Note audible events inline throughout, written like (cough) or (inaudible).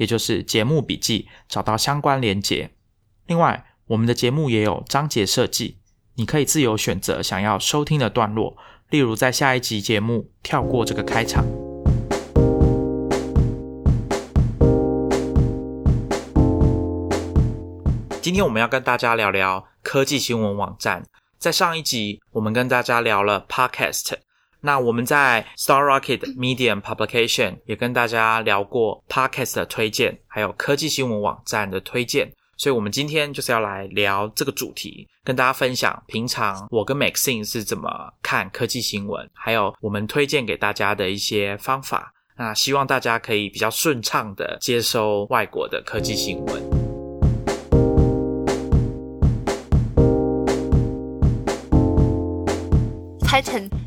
也就是节目笔记，找到相关连结。另外，我们的节目也有章节设计，你可以自由选择想要收听的段落，例如在下一集节目跳过这个开场。今天我们要跟大家聊聊科技新闻网站。在上一集，我们跟大家聊了 Podcast。那我们在 Star Rocket Medium Publication 也跟大家聊过 Podcast 的推荐，还有科技新闻网站的推荐，所以我们今天就是要来聊这个主题，跟大家分享平常我跟 Maxine 是怎么看科技新闻，还有我们推荐给大家的一些方法。那希望大家可以比较顺畅的接收外国的科技新闻。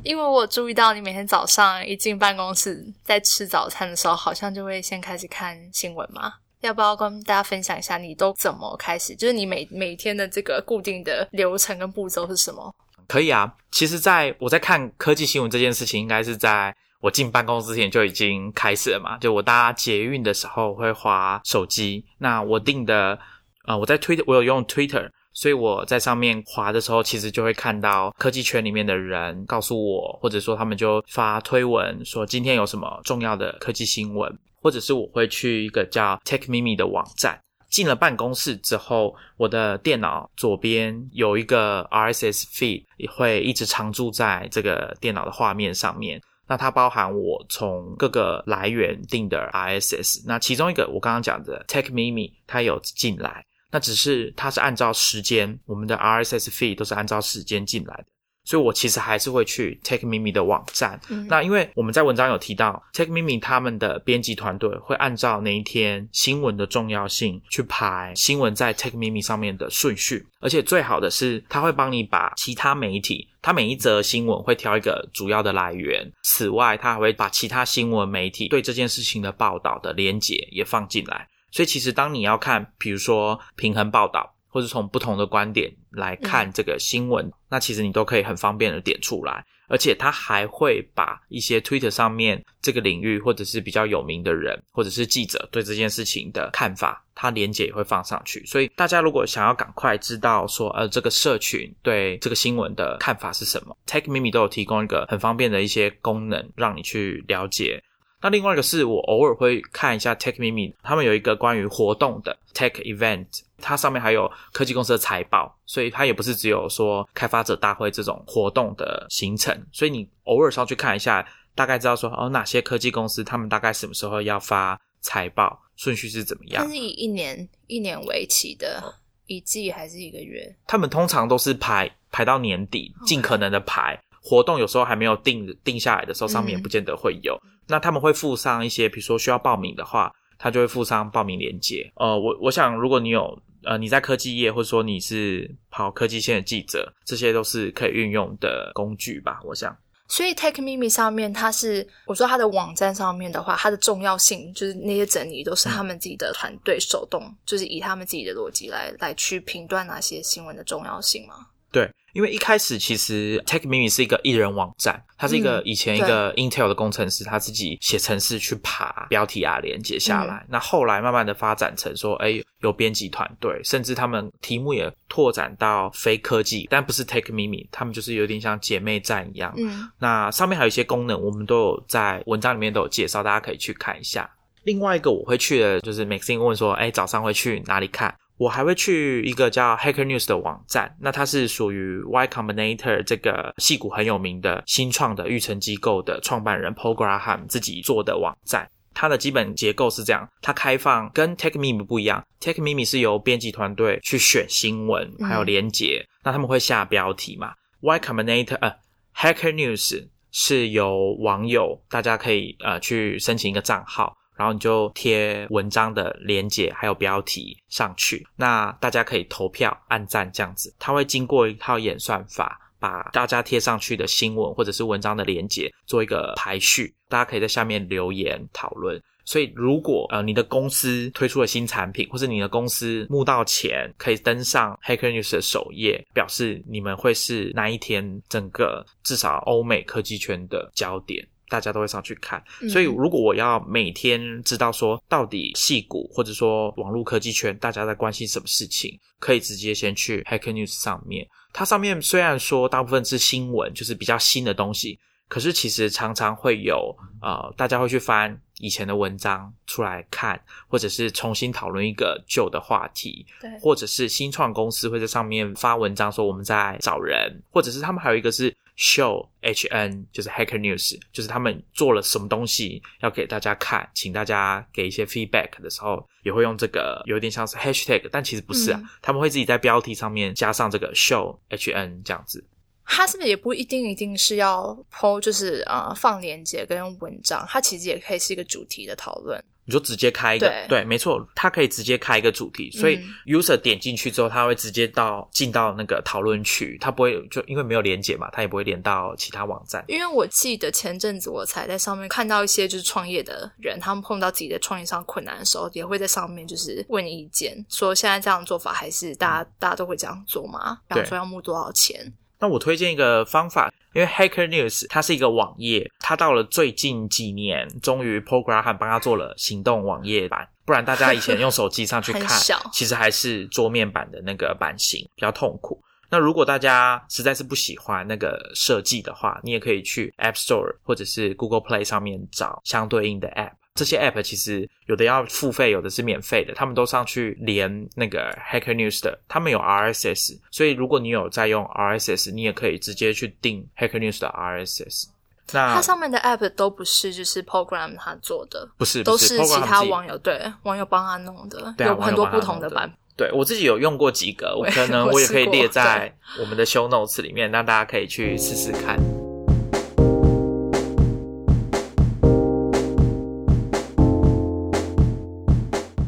因为我注意到你每天早上一进办公室，在吃早餐的时候，好像就会先开始看新闻嘛。要不要跟大家分享一下，你都怎么开始？就是你每每天的这个固定的流程跟步骤是什么？可以啊，其实在我在看科技新闻这件事情，应该是在我进办公室前就已经开始了嘛。就我搭捷运的时候会滑手机，那我定的啊，我在推，我有用 Twitter。所以我在上面滑的时候，其实就会看到科技圈里面的人告诉我，或者说他们就发推文说今天有什么重要的科技新闻，或者是我会去一个叫 TechMimi 的网站。进了办公室之后，我的电脑左边有一个 RSS feed，也会一直常驻在这个电脑的画面上面。那它包含我从各个来源订的 RSS，那其中一个我刚刚讲的 TechMimi，它有进来。那只是它是按照时间，我们的 RSS feed 都是按照时间进来的，所以我其实还是会去 Take Mimi 的网站。那因为我们在文章有提到，Take Mimi 他们的编辑团队会按照那一天新闻的重要性去排新闻在 Take Mimi 上面的顺序，而且最好的是，他会帮你把其他媒体，他每一则新闻会挑一个主要的来源，此外，他还会把其他新闻媒体对这件事情的报道的连结也放进来。所以其实，当你要看，比如说平衡报道，或者从不同的观点来看这个新闻，那其实你都可以很方便的点出来。而且，他还会把一些 Twitter 上面这个领域，或者是比较有名的人，或者是记者对这件事情的看法，他连接也会放上去。所以，大家如果想要赶快知道说，呃，这个社群对这个新闻的看法是什么，TechMimi 都有提供一个很方便的一些功能，让你去了解。那另外一个是我偶尔会看一下 TechMimi，他们有一个关于活动的 Tech Event，它上面还有科技公司的财报，所以它也不是只有说开发者大会这种活动的行程，所以你偶尔上去看一下，大概知道说哦哪些科技公司他们大概什么时候要发财报，顺序是怎么样？它是以一年一年为期的，一季还是一个月？他们通常都是排排到年底，尽可能的排活动，有时候还没有定定下来的时候，上面也不见得会有。那他们会附上一些，比如说需要报名的话，他就会附上报名链接。呃，我我想，如果你有呃你在科技业，或者说你是跑科技线的记者，这些都是可以运用的工具吧。我想，所以 TechMimi 上面，它是我说它的网站上面的话，它的重要性就是那些整理都是他们自己的团队手动，就是以他们自己的逻辑来来去评断哪些新闻的重要性吗？对。因为一开始其实 TechMimi 是一个艺人网站，它是一个以前一个 Intel 的工程师他自己写程式去爬标题啊连接下来，那后来慢慢的发展成说，哎，有编辑团队，甚至他们题目也拓展到非科技，但不是 TechMimi，他们就是有点像姐妹站一样。嗯，那上面还有一些功能，我们都有在文章里面都有介绍，大家可以去看一下。另外一个我会去的就是 Maxine 问说，哎，早上会去哪里看？我还会去一个叫 Hacker News 的网站，那它是属于 Y Combinator 这个戏骨很有名的新创的育成机构的创办人 Paul Graham 自己做的网站。它的基本结构是这样，它开放跟 TechMeme 不一样，TechMeme 是由编辑团队去选新闻还有连结，那他们会下标题嘛？Y Combinator 呃 Hacker News 是由网友大家可以呃去申请一个账号。然后你就贴文章的连接还有标题上去，那大家可以投票、按赞这样子。它会经过一套演算法，把大家贴上去的新闻或者是文章的连接做一个排序，大家可以在下面留言讨论。所以，如果呃你的公司推出了新产品，或者你的公司募到钱，可以登上 Hacker News 的首页，表示你们会是那一天整个至少欧美科技圈的焦点，大家都会上去看。所以，如果我要每天知道说到底戏股或者说网络科技圈大家在关心什么事情，可以直接先去 Hacker News 上面。它上面虽然说大部分是新闻，就是比较新的东西。可是其实常常会有呃，大家会去翻以前的文章出来看，或者是重新讨论一个旧的话题，对，或者是新创公司会在上面发文章说我们在找人，或者是他们还有一个是 show H N，就是 Hacker News，就是他们做了什么东西要给大家看，请大家给一些 feedback 的时候，也会用这个有点像是 hashtag，但其实不是啊，他们会自己在标题上面加上这个 show H N 这样子。它是不是也不一定一定是要 PO，就是呃放链接跟文章，它其实也可以是一个主题的讨论。你就直接开一个，对，没错，它可以直接开一个主题，所以 user 点进去之后，他会直接到进到那个讨论区，他不会就因为没有连接嘛，他也不会连到其他网站。因为我记得前阵子我才在上面看到一些就是创业的人，他们碰到自己的创业上困难的时候，也会在上面就是问意见，说现在这样做法还是大家大家都会这样做吗？然后说要募多少钱？那我推荐一个方法，因为 Hacker News 它是一个网页，它到了最近几年，终于 Program 帮它做了行动网页版，不然大家以前用手机上去 (laughs) 看，其实还是桌面版的那个版型比较痛苦。那如果大家实在是不喜欢那个设计的话，你也可以去 App Store 或者是 Google Play 上面找相对应的 App。这些 app 其实有的要付费，有的是免费的。他们都上去连那个 Hacker News 的，他们有 RSS，所以如果你有在用 RSS，你也可以直接去订 Hacker News 的 RSS。那它上面的 app 都不是就是 program 他做的，不是，都是其他网友对网友帮他弄的，有很多不同的版。对我自己有用过几个，我可能我也可以列在我们的 show notes 里面，让大家可以去试试看。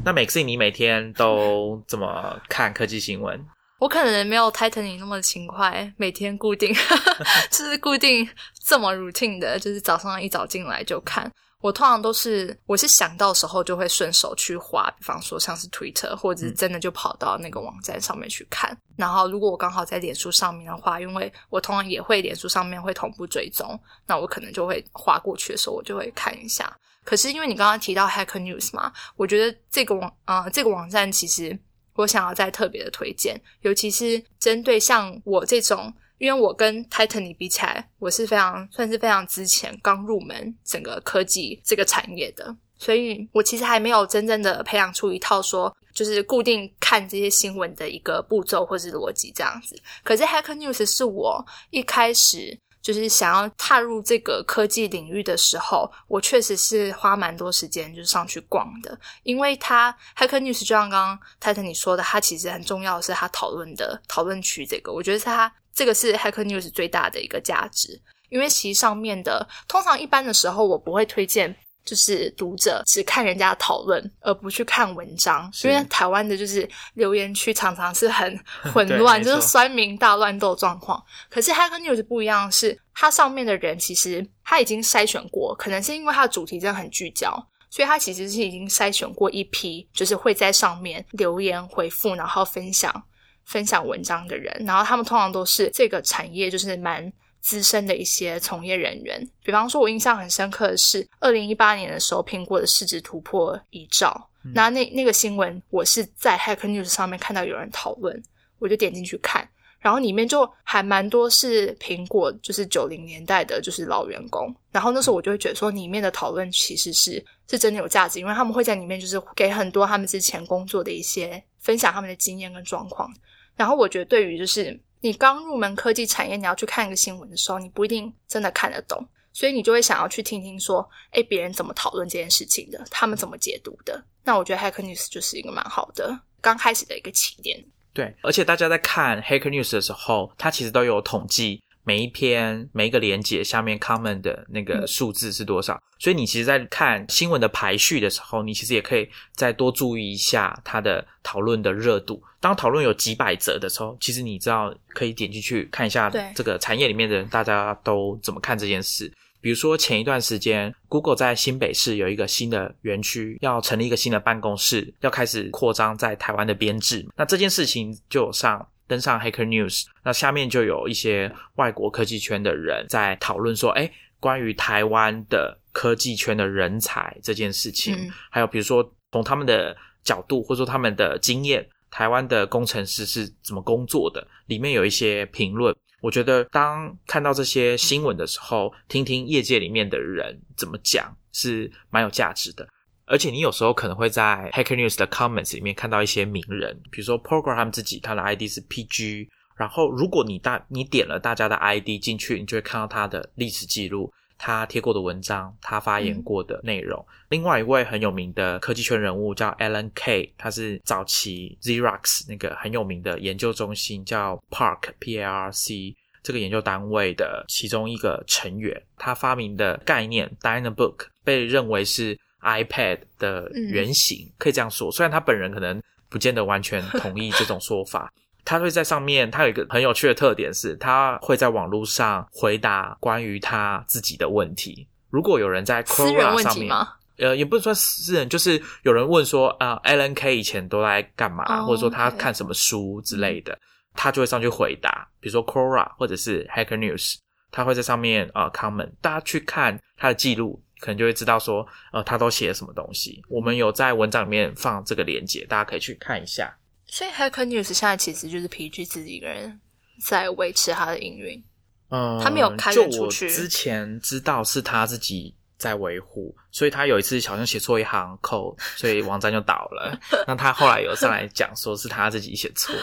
那每次你每天都怎么看科技新闻？我可能没有 Titan 那么勤快，每天固定 (laughs) 就是固定这么 routine 的，就是早上一早进来就看。我通常都是我是想到时候就会顺手去划，比方说像是 Twitter，或者是真的就跑到那个网站上面去看。然后如果我刚好在脸书上面的话，因为我通常也会脸书上面会同步追踪，那我可能就会划过去的时候，我就会看一下。可是因为你刚刚提到 Hacker News 嘛，我觉得这个网啊这个网站其实我想要再特别的推荐，尤其是针对像我这种，因为我跟 Titan 比起来，我是非常算是非常之前刚入门整个科技这个产业的，所以我其实还没有真正的培养出一套说就是固定看这些新闻的一个步骤或是逻辑这样子。可是 Hacker News 是我一开始。就是想要踏入这个科技领域的时候，我确实是花蛮多时间就是上去逛的，因为它 Hacker News 就像刚刚泰特你说的，它其实很重要的是它讨论的讨论区这个，我觉得它这个是 Hacker News 最大的一个价值，因为其实上面的通常一般的时候我不会推荐。就是读者只看人家讨论，而不去看文章，因为台湾的就是留言区常常是很 (laughs) 混乱，就是酸民大乱斗状况。可是 Hacker News 不一样，是它上面的人其实他已经筛选过，可能是因为它的主题真的很聚焦，所以它其实是已经筛选过一批，就是会在上面留言回复，然后分享分享文章的人，然后他们通常都是这个产业就是蛮。资深的一些从业人员，比方说，我印象很深刻的是，二零一八年的时候，苹果的市值突破一兆。那那那个新闻，我是在 Hacker News 上面看到有人讨论，我就点进去看，然后里面就还蛮多是苹果，就是九零年代的，就是老员工。然后那时候我就会觉得说，里面的讨论其实是是真的有价值，因为他们会在里面就是给很多他们之前工作的一些分享他们的经验跟状况。然后我觉得对于就是。你刚入门科技产业，你要去看一个新闻的时候，你不一定真的看得懂，所以你就会想要去听听说，哎，别人怎么讨论这件事情的，他们怎么解读的。那我觉得 Hacker News 就是一个蛮好的刚开始的一个起点。对，而且大家在看 Hacker News 的时候，它其实都有统计每一篇每一个连接下面 comment 的那个数字是多少。所以你其实，在看新闻的排序的时候，你其实也可以再多注意一下它的讨论的热度。当讨论有几百则的时候，其实你知道可以点进去看一下这个产业里面的人大家都怎么看这件事。比如说前一段时间，Google 在新北市有一个新的园区，要成立一个新的办公室，要开始扩张在台湾的编制。那这件事情就上登上 Hacker News，那下面就有一些外国科技圈的人在讨论说，哎，关于台湾的科技圈的人才这件事情，还有比如说从他们的角度或者说他们的经验，台湾的工程师是怎么工作的，里面有一些评论。我觉得，当看到这些新闻的时候，听听业界里面的人怎么讲，是蛮有价值的。而且，你有时候可能会在 Hacker News 的 comments 里面看到一些名人，比如说 Program 自己，他的 ID 是 PG。然后，如果你大你点了大家的 ID 进去，你就会看到他的历史记录。他贴过的文章，他发言过的内容。另外一位很有名的科技圈人物叫 Alan K，他是早期 Xerox 那个很有名的研究中心叫 Park P A R C 这个研究单位的其中一个成员。他发明的概念 Dynabook 被认为是 iPad 的原型，可以这样说。虽然他本人可能不见得完全同意这种说法。(laughs) 他会在上面，他有一个很有趣的特点是，他会在网络上回答关于他自己的问题。如果有人在 Quora 上面，呃，也不是说私人，就是有人问说，啊，Alan K 以前都在干嘛，或者说他看什么书之类的，他就会上去回答。比如说 Quora 或者是 Hacker News，他会在上面啊 comment，大家去看他的记录，可能就会知道说，呃，他都写了什么东西。我们有在文章里面放这个链接，大家可以去看一下。所以 Hacker News 现在其实就是 PG 自己一个人在维持他的营运，嗯，他没有开源出去。之前知道是他自己在维护，所以他有一次好像写错一行 code，所以网站就倒了。(laughs) 那他后来有上来讲说是他自己写错。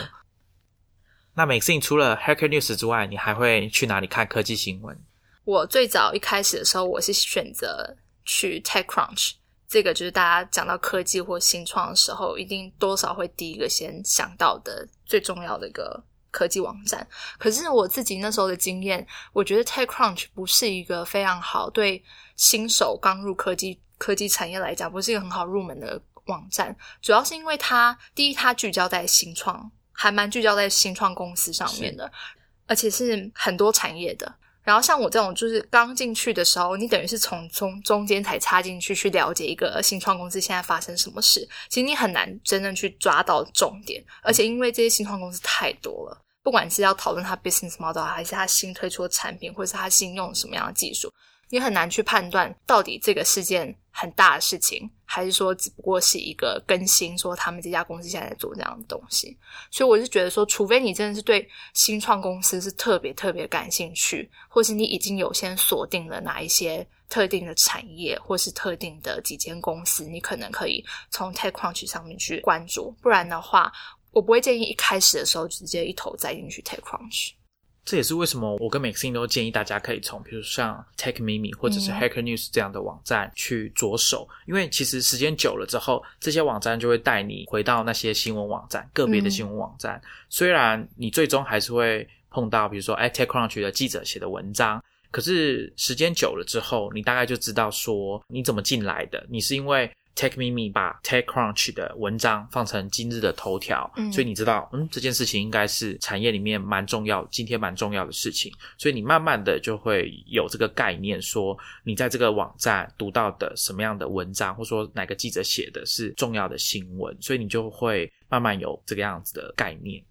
那 Maxine 除了 Hacker News 之外，你还会去哪里看科技新闻？我最早一开始的时候，我是选择去 TechCrunch。这个就是大家讲到科技或新创的时候，一定多少会第一个先想到的最重要的一个科技网站。可是我自己那时候的经验，我觉得 TechCrunch 不是一个非常好对新手刚入科技科技产业来讲，不是一个很好入门的网站。主要是因为它第一，它聚焦在新创，还蛮聚焦在新创公司上面的，而且是很多产业的。然后像我这种，就是刚进去的时候，你等于是从中中间才插进去，去了解一个新创公司现在发生什么事。其实你很难真正去抓到重点，而且因为这些新创公司太多了，不管是要讨论它 business model，还是它新推出的产品，或者是它新用什么样的技术。你很难去判断到底这个事件很大的事情，还是说只不过是一个更新，说他们这家公司现在在做这样的东西。所以我是觉得说，除非你真的是对新创公司是特别特别感兴趣，或是你已经有先锁定了哪一些特定的产业，或是特定的几间公司，你可能可以从 TechCrunch 上面去关注。不然的话，我不会建议一开始的时候直接一头栽进去 TechCrunch。这也是为什么我跟 Maxine 都建议大家可以从，比如像 TechMimi 或者是 Hacker News 这样的网站去着手，因为其实时间久了之后，这些网站就会带你回到那些新闻网站，个别的新闻网站。虽然你最终还是会碰到，比如说 TechCrunch 的记者写的文章，可是时间久了之后，你大概就知道说你怎么进来的，你是因为。TechMimi 把 TechCrunch 的文章放成今日的头条，所以你知道，嗯，这件事情应该是产业里面蛮重要，今天蛮重要的事情。所以你慢慢的就会有这个概念，说你在这个网站读到的什么样的文章，或者说哪个记者写的是重要的新闻，所以你就会慢慢有这个样子的概念。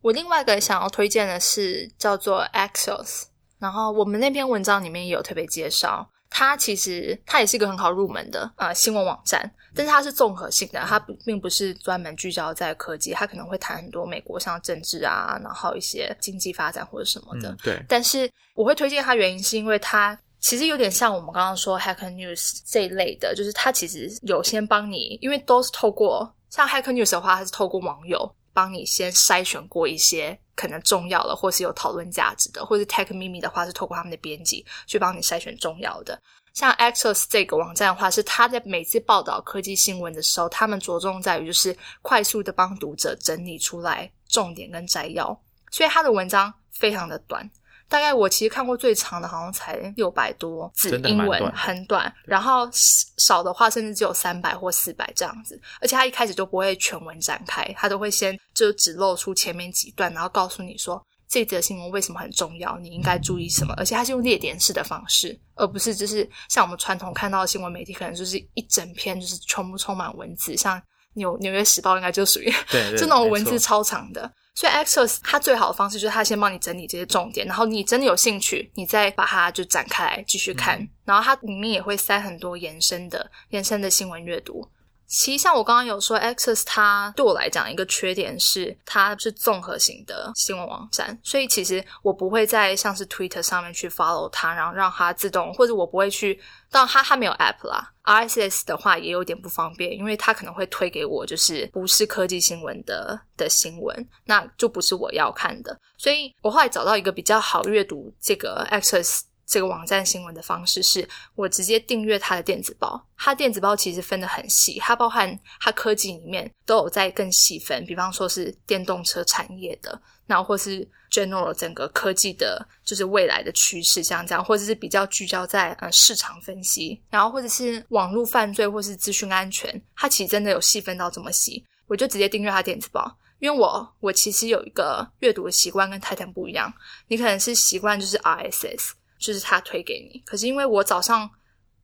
我另外一个想要推荐的是叫做 Axios，然后我们那篇文章里面也有特别介绍。它其实它也是一个很好入门的呃新闻网站，但是它是综合性的，它并不是专门聚焦在科技，它可能会谈很多美国像政治啊，然后一些经济发展或者什么的。对。但是我会推荐它原因是因为它其实有点像我们刚刚说 Hacker News 这一类的，就是它其实有先帮你，因为都是透过像 Hacker News 的话，它是透过网友帮你先筛选过一些。可能重要的，或是有讨论价值的，或是 tech 秘密的话，是透过他们的编辑去帮你筛选重要的。像 Access 这个网站的话，是他在每次报道科技新闻的时候，他们着重在于就是快速的帮读者整理出来重点跟摘要，所以他的文章非常的短，大概我其实看过最长的，好像才六百多字英文，短很短。然后少的话，甚至只有三百或四百这样子。而且他一开始就不会全文展开，他都会先就只露出前面几段，然后告诉你说这则新闻为什么很重要，你应该注意什么。而且他是用列点式的方式，而不是就是像我们传统看到的新闻媒体，可能就是一整篇就是全部充满文字，像纽纽约时报应该就属于这 (laughs) 种文字超长的。所以 Access 它最好的方式就是它先帮你整理这些重点，然后你真的有兴趣，你再把它就展开来继续看，嗯然后它里面也会塞很多延伸的延伸的新闻阅读。其实像我刚刚有说，Access 它对我来讲一个缺点是它是综合型的新闻网站，所以其实我不会在像是 Twitter 上面去 follow 它，然后让它自动，或者我不会去，当然它它没有 app 啦，RSS 的话也有点不方便，因为它可能会推给我就是不是科技新闻的的新闻，那就不是我要看的，所以我后来找到一个比较好阅读这个 Access。这个网站新闻的方式是我直接订阅它的电子报，它电子报其实分得很细，它包含它科技里面都有在更细分，比方说是电动车产业的，然后或是 general 整个科技的，就是未来的趋势，像这样，或者是比较聚焦在呃市场分析，然后或者是网络犯罪或是资讯安全，它其实真的有细分到这么细，我就直接订阅它电子报。因为我我其实有一个阅读的习惯跟泰坦不一样，你可能是习惯就是 RSS，就是他推给你。可是因为我早上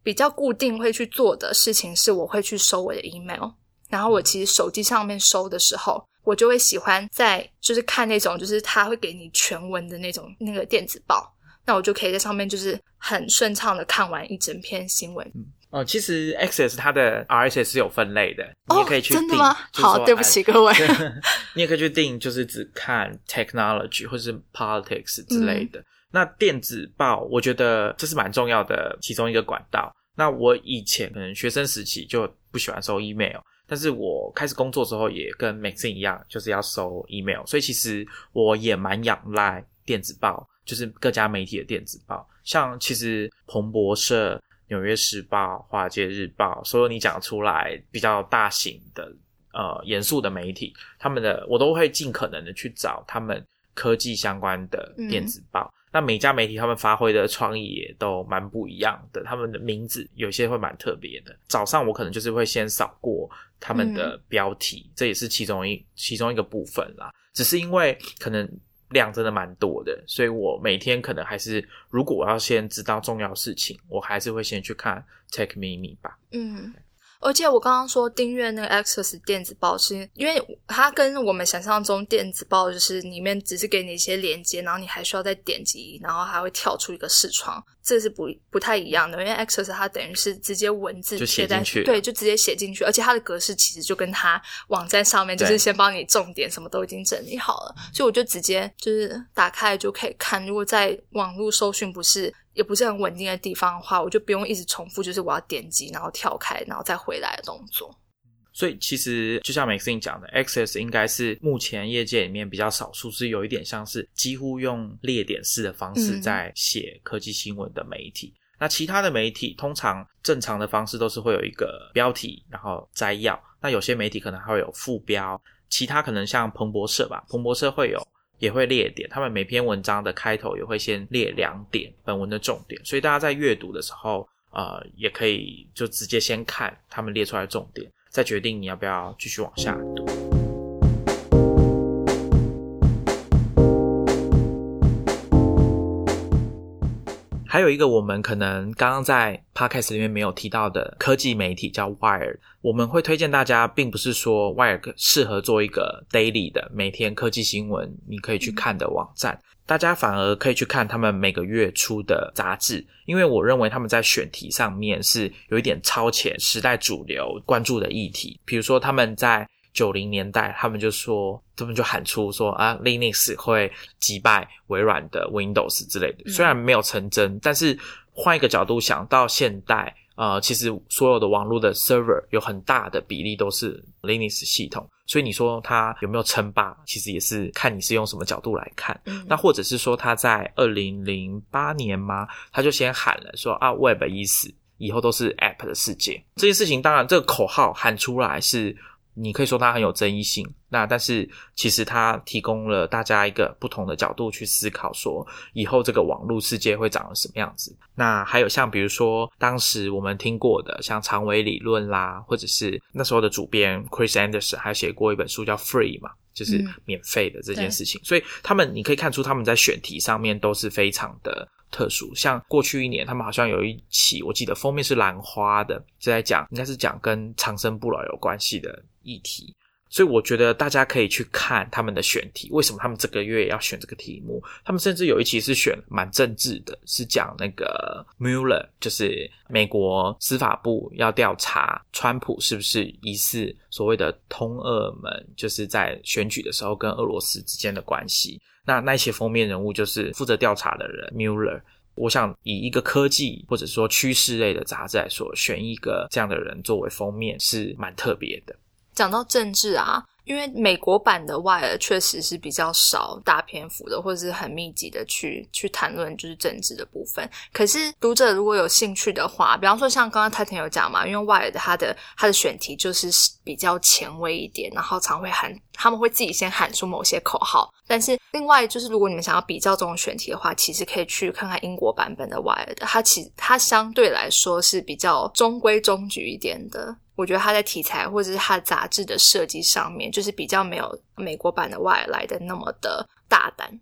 比较固定会去做的事情是，我会去收我的 email，然后我其实手机上面收的时候，我就会喜欢在就是看那种就是他会给你全文的那种那个电子报，那我就可以在上面就是很顺畅的看完一整篇新闻。哦，其实 Access 它的 RSS 是有分类的，你也可以去真的吗？好，对不起各位。(laughs) 哎你也可以去定，就是只看 technology 或是 politics 之类的。那电子报，我觉得这是蛮重要的其中一个管道。那我以前可能学生时期就不喜欢收 email，但是我开始工作之后也跟 Maxine 一样，就是要收 email，所以其实我也蛮仰赖电子报，就是各家媒体的电子报，像其实彭博社、纽约时报、华尔街日报，所有你讲出来比较大型的呃严肃的媒体，他们的我都会尽可能的去找他们科技相关的电子报。那每家媒体他们发挥的创意也都蛮不一样的，他们的名字有些会蛮特别的。早上我可能就是会先扫过他们的标题，这也是其中一其中一个部分啦。只是因为可能量真的蛮多的，所以我每天可能还是，如果我要先知道重要事情，我还是会先去看 Tech Mimi 吧。嗯，而且我刚刚说订阅那个 Access 电子报是，因为它跟我们想象中电子报就是里面只是给你一些连接，然后你还需要再点击，然后还会跳出一个视窗，这是不不太一样的。因为 Access 它等于是直接文字就写贴在进去对，就直接写进去，而且它的格式其实就跟它网站上面就是先帮你重点什么都已经整理好了，所以我就直接就是打开就可以看。如果在网络搜寻不是也不是很稳定的地方的话，我就不用一直重复，就是我要点击，然后跳开，然后再回来的动作。所以其实就像 Maxine 讲的，Access 应该是目前业界里面比较少数，是有一点像是几乎用列点式的方式嗯在写科技新闻的媒体。那其他的媒体通常正常的方式都是会有一个标题，然后摘要。那有些媒体可能还会有副标，其他可能像彭博社吧，彭博社会有也会列点，他们每篇文章的开头也会先列两点本文的重点，所以大家在阅读的时候，呃，也可以就直接先看他们列出来的重点，再决定你要不要继续往下读。还有一个我们可能刚刚在 podcast 里面没有提到的科技媒体叫 Wire，我们会推荐大家，并不是说 Wire 适合做一个 daily 的每天科技新闻你可以去看的网站，大家反而可以去看他们每个月出的杂志，因为我认为他们在选题上面是有一点超前时代主流关注的议题，比如说他们在九零年代，他们就说，他们就喊出说啊，Linux 会击败微软的 Windows 之类的。嗯虽然没有成真，但是换一个角度想到现代，呃，其实所有的网络的 server 有很大的比例都是 Linux 系统，所以你说它有没有称霸，其实也是看你是用什么角度来看。嗯那或者是说他在二零零八年吗？他就先喊了说啊，Web 已死，以后都是 App 的世界。这件事情当然这个口号喊出来是你可以说它很有争议性，那但是其实它提供了大家一个不同的角度去思考，说以后这个网络世界会长成什么样子。那还有像比如说当时我们听过的像长尾理论啦，或者是那时候的主编 Chris Anderson 还写过一本书叫 Free 嘛，就是免费的这件事情。所以他们你可以看出他们在选题上面都是非常的。特殊，像过去一年，他们好像有一期，我记得封面是兰花的，就在讲，应该是讲跟长生不老有关系的议题。所以我觉得大家可以去看他们的选题，为什么他们这个月要选这个题目？他们甚至有一期是选蛮政治的，是讲那个 Mueller，就是美国司法部要调查川普是不是疑似所谓的通俄门，就是在选举的时候跟俄罗斯之间的关系。那那些封面人物就是负责调查的人，Mueller。我想以一个科技或者说趋势类的杂志来说，选一个这样的人作为封面是蛮特别的。讲到政治啊。因为美国版的《Wire》确实是比较少大篇幅的，或者是很密集的去去谈论就是政治的部分。可是读者如果有兴趣的话，比方说像刚刚泰田有讲嘛，因为《Wire》的它的它的选题就是比较前卫一点，然后常会喊他们会自己先喊出某些口号。但是另外就是如果你们想要比较这种选题的话，其实可以去看看英国版本的《Wire》，它其它相对来说是比较中规中矩一点的。我觉得他在题材或者是他杂志的设计上面，就是比较没有美国版的外来的那么的大胆。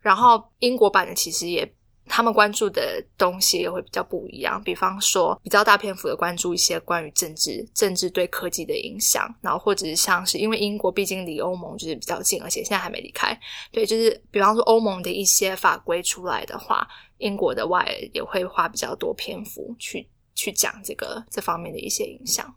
然后英国版的其实也，他们关注的东西也会比较不一样。比方说，比较大篇幅的关注一些关于政治、政治对科技的影响，然后或者是像是因为英国毕竟离欧盟就是比较近，而且现在还没离开。对，就是比方说欧盟的一些法规出来的话，英国的外也会花比较多篇幅去去讲这个这方面的一些影响。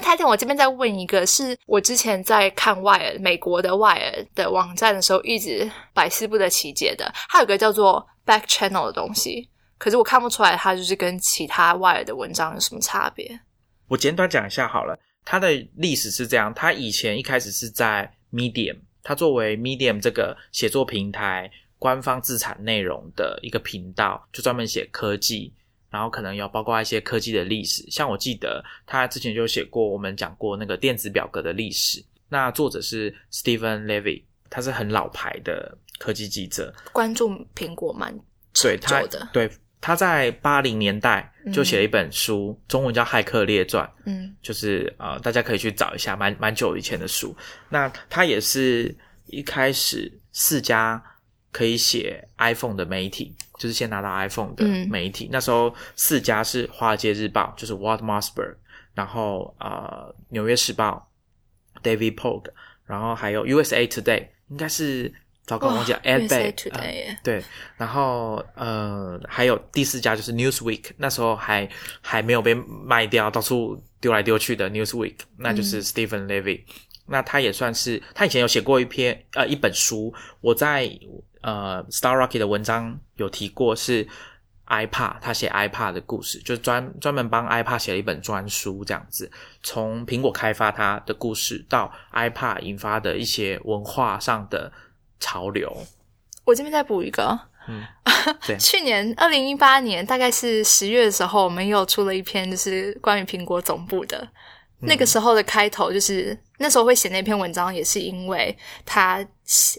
泰坦，我这边再问一个，是我之前在看 Wire 美国的 Wire 的网站的时候，一直百思不得其解的。它有个叫做 Back Channel 的东西，可是我看不出来它就是跟其他 Wire 的文章有什么差别。我简短讲一下好了，它的历史是这样：它以前一开始是在 Medium，它作为 Medium 这个写作平台官方自产内容的一个频道，就专门写科技。然后可能有包括一些科技的历史，像我记得他之前就写过，我们讲过那个电子表格的历史。那作者是 Stephen Levy，他是很老牌的科技记者，关注苹果蛮对他的。对，他在八零年代就写了一本书，中文叫《骇客列传》，嗯，就是呃，大家可以去找一下，蛮蛮久以前的书。那他也是一开始四家。可以写 iPhone 的媒体，就是先拿到 iPhone 的媒体。那时候四家是《华尔街日报》，就是 Walt Mossberg，然后呃，《纽约时报》David Polk，然后还有 USA Today，应该是糟糕忘记了 Ed Bay，对，然后呃，还有第四家就是 Newsweek，那时候还还没有被卖掉，到处丢来丢去的 Newsweek，那就是 Stephen Levy。那他也算是，他以前有写过一篇呃一本书，我在。呃，Star Rocket 的文章有提过是 iPad，他写 iPad 的故事，就专专门帮 iPad 写了一本专书，这样子，从苹果开发它的故事到 iPad 引发的一些文化上的潮流。我这边再补一个，(laughs) 嗯，去年二零一八年大概是十月的时候，我们又出了一篇，就是关于苹果总部的。那个时候的开头就是那时候会写那篇文章，也是因为他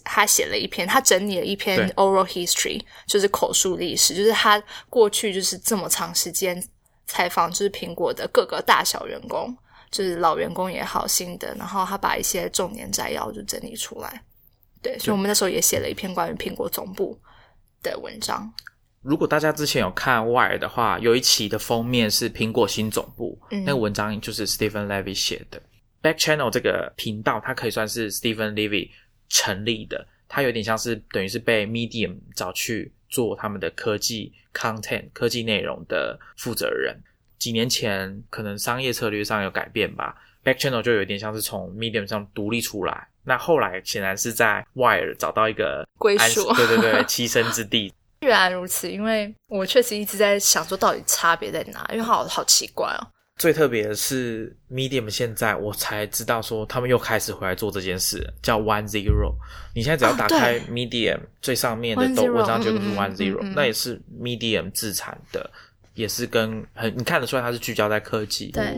他写了一篇，他整理了一篇 oral history，就是口述历史，就是他过去就是这么长时间采访，就是苹果的各个大小员工，就是老员工也好，新的，然后他把一些重点摘要就整理出来。对，所以我们那时候也写了一篇关于苹果总部的文章。如果大家之前有看 Wire 的话，有一期的封面是苹果新总部，那个文章就是 Stephen Levy 写的。Back Channel 这个频道，它可以算是 Stephen Levy 成立的，它有点像是等于是被 Medium 找去做他们的科技 content 科技内容的负责人。几年前可能商业策略上有改变吧，Back Channel 就有点像是从 Medium 上独立出来。那后来显然是在 Wire 找到一个归属，对对对，(laughs) 栖身之地。(laughs) 原来如此，因为我确实一直在想说，到底差别在哪？因为好好奇怪哦。最特别的是，Medium 现在我才知道，说他们又开始回来做这件事，叫 One Zero。你现在只要打开 Medium 最上面的都文章，就是 One Zero，那也是 Medium 自产的，也是跟很你看得出来，它是聚焦在科技。对。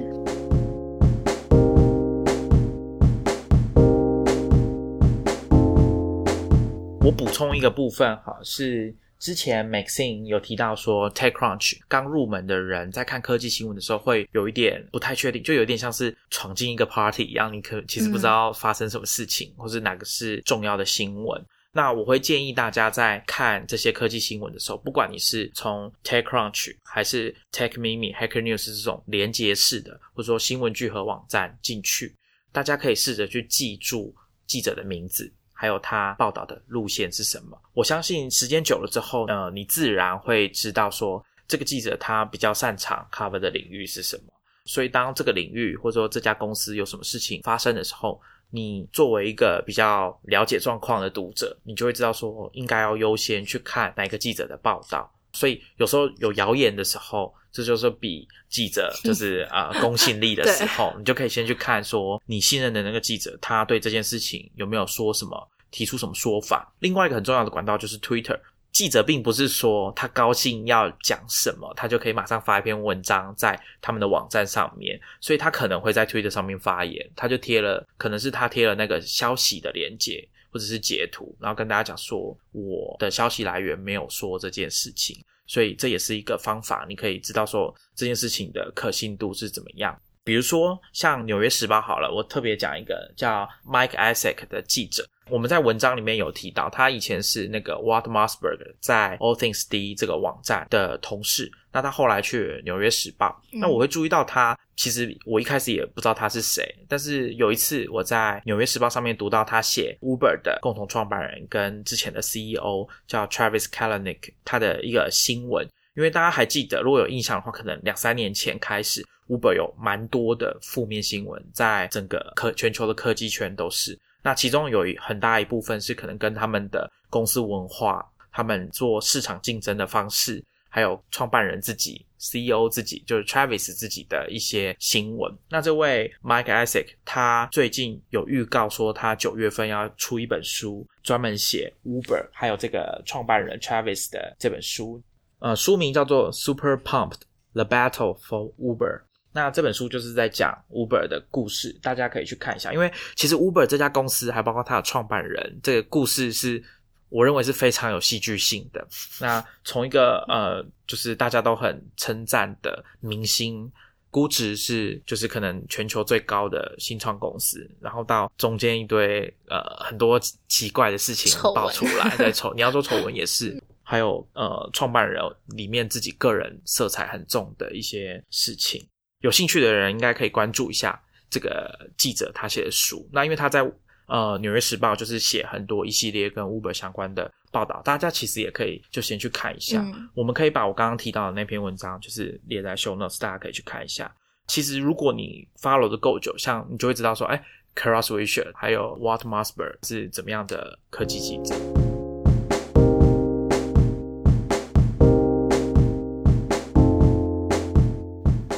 我补充一个部分哈，是。之前 Maxine 有提到说，TechCrunch 刚入门的人在看科技新闻的时候，会有一点不太确定，就有点像是闯进一个 party 一样，你可其实不知道发生什么事情，或是哪个是重要的新闻。那我会建议大家在看这些科技新闻的时候，不管你是从 TechCrunch 还是 TechMeme、Hacker News 这种连接式的，或者说新闻聚合网站进去，大家可以试着去记住记者的名字，还有他报道的路线是什么。我相信时间久了之后，呃，你自然会知道说这个记者他比较擅长 cover 的领域是什么。所以当这个领域或者说这家公司有什么事情发生的时候，你作为一个比较了解状况的读者，你就会知道说应该要优先去看哪个记者的报道。所以有时候有谣言的时候，这就是比记者 (laughs) 就是啊公信力的时候，你就可以先去看说你信任的那个记者，他对这件事情有没有说什么，提出什么说法。另外一个很重要的管道就是 Twitter。记者并不是说他高兴要讲什么，他就可以马上发一篇文章在他们的网站上面，所以他可能会在 Twitter 上面发言，他就贴了，可能是他贴了那个消息的链接或者是截图，然后跟大家讲说我的消息来源没有说这件事情，所以这也是一个方法，你可以知道说这件事情的可信度是怎么样。比如说像《纽约时报》好了，我特别讲一个叫 Mike Isaac 的记者。我们在文章里面有提到，他以前是那个 Walt Mossberg 在 All Things D 这个网站的同事。那他后来去纽约时报，那我会注意到他。其实我一开始也不知道他是谁，但是有一次我在纽约时报上面读到他写 Uber 的共同创办人跟之前的 CEO 叫 Travis Kalanick 他的一个新闻。因为大家还记得，如果有印象的话，可能两三年前开始，Uber 有蛮多的负面新闻，在整个科全球的科技圈都是。那其中有一很大一部分是可能跟他们的公司文化、他们做市场竞争的方式，还有创办人自己、CEO 自己，就是 Travis 自己的一些新闻。那这位 Mike Isaac 他最近有预告说，他九月份要出一本书，专门写 Uber 还有这个创办人 Travis 的这本书。呃，书名叫做《Super Pumped: The Battle for Uber》。那这本书就是在讲 Uber 的故事，大家可以去看一下。因为其实 Uber 这家公司，还包括它的创办人，这个故事是我认为是非常有戏剧性的。那从一个呃，就是大家都很称赞的明星，估值是就是可能全球最高的新创公司，然后到中间一堆呃很多奇怪的事情爆出来，(laughs) 在丑你要说丑闻也是，还有呃创办人里面自己个人色彩很重的一些事情。有兴趣的人应该可以关注一下这个记者他写的书。那因为他在呃《纽约时报》就是写很多一系列跟 Uber 相关的报道，大家其实也可以就先去看一下。我们可以把我刚刚提到的那篇文章就是列在 Show Notes，大家可以去看一下。其实如果你 follow 的够久，像你就会知道说，哎 c a r o s w i s h e r 还有 Walt Mossberg 是怎么样的科技记者。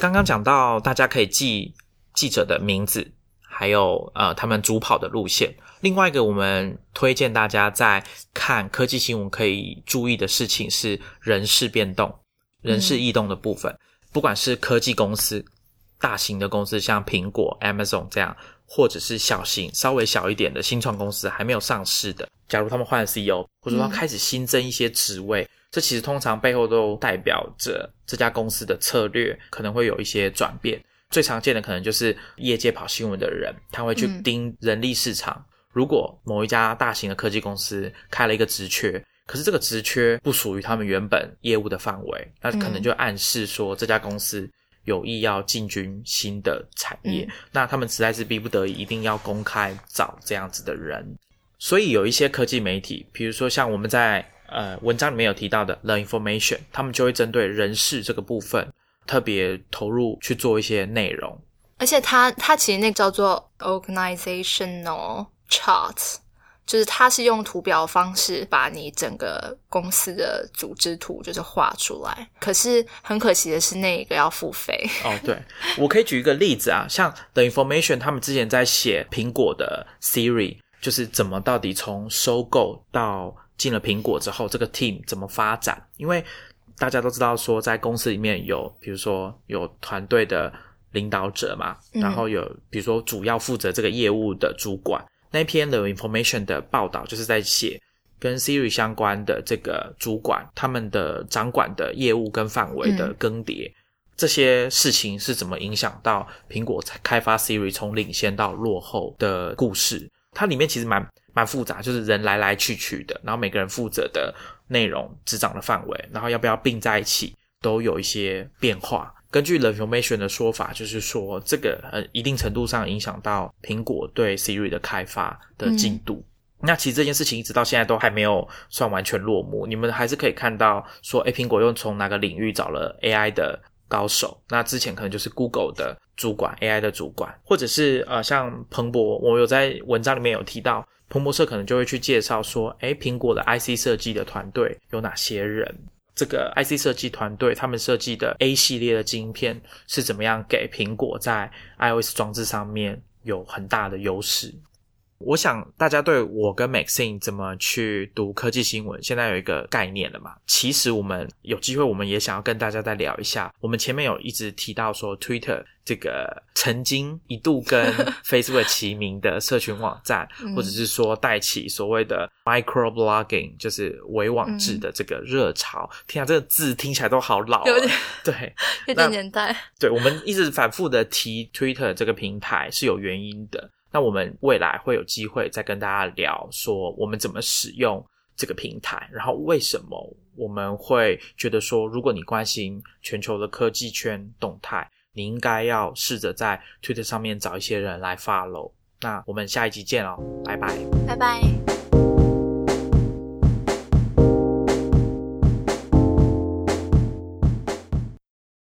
刚刚讲到，大家可以记记者的名字，还有呃他们主跑的路线。另外一个，我们推荐大家在看科技新闻可以注意的事情是人事变动、人事异动的部分。不管是科技公司、大型的公司，像苹果、Amazon 这样，或者是小型、稍微小一点的新创公司，还没有上市的，假如他们换了 CEO，或者说开始新增一些职位。这其实通常背后都代表着这家公司的策略可能会有一些转变。最常见的可能就是业界跑新闻的人，他会去盯人力市场。如果某一家大型的科技公司开了一个职缺，可是这个职缺不属于他们原本业务的范围，那可能就暗示说这家公司有意要进军新的产业。那他们实在是逼不得已，一定要公开找这样子的人。所以有一些科技媒体，比如说像我们在。呃，文章里面有提到的 The Information，他们就会针对人事这个部分特别投入去做一些内容。而且它它其实那个叫做 Organizational Chart，就是它是用图表方式把你整个公司的组织图就是画出来。可是很可惜的是，那一个要付费。哦，对，我可以举一个例子啊，(laughs) 像 The Information，他们之前在写苹果的 Siri，就是怎么到底从收购到进了苹果之后，这个 team 怎么发展？因为大家都知道说，在公司里面有，比如说有团队的领导者嘛，然后有比如说主要负责这个业务的主管。那篇的 information 的报道就是在写跟 Siri 相关的这个主管他们的掌管的业务跟范围的更迭，这些事情是怎么影响到苹果开发 Siri 从领先到落后的故事？它里面其实蛮蛮复杂，就是人来来去去的，然后每个人负责的内容、执掌的范围，然后要不要并在一起，都有一些变化。根据 The Information 的说法，就是说这个呃一定程度上影响到苹果对 Siri 的开发的进度。那其实这件事情一直到现在都还没有算完全落幕。你们还是可以看到说，哎，苹果又从哪个领域找了 AI 的高手？那之前可能就是 Google 的主管，AI 的主管，或者是呃像彭博，我有在文章里面有提到，彭博社可能就会去介绍说，诶，苹果的 IC 设计的团队有哪些人？这个 IC 设计团队，他们设计的 A 系列的晶片是怎么样给苹果在 iOS 装置上面有很大的优势？我想大家对我跟 Maxine 怎么去读科技新闻，现在有一个概念了嘛？其实我们有机会，我们也想要跟大家再聊一下。我们前面有一直提到说，Twitter 这个曾经一度跟 (laughs) Facebook 齐名的社群网站，(laughs) 或者是说带起所谓的 microblogging，就是微网志的这个热潮。天啊，这个字听起来都好老，有点对，有点年代。对，我们一直反复的提 Twitter 这个平台是有原因的。那我们未来会有机会再跟大家聊，说我们怎么使用这个平台，然后为什么我们会觉得说，如果你关心全球的科技圈动态，你应该要试着在 Twitter 上面找一些人来 follow。那我们下一集见哦，拜拜，拜拜。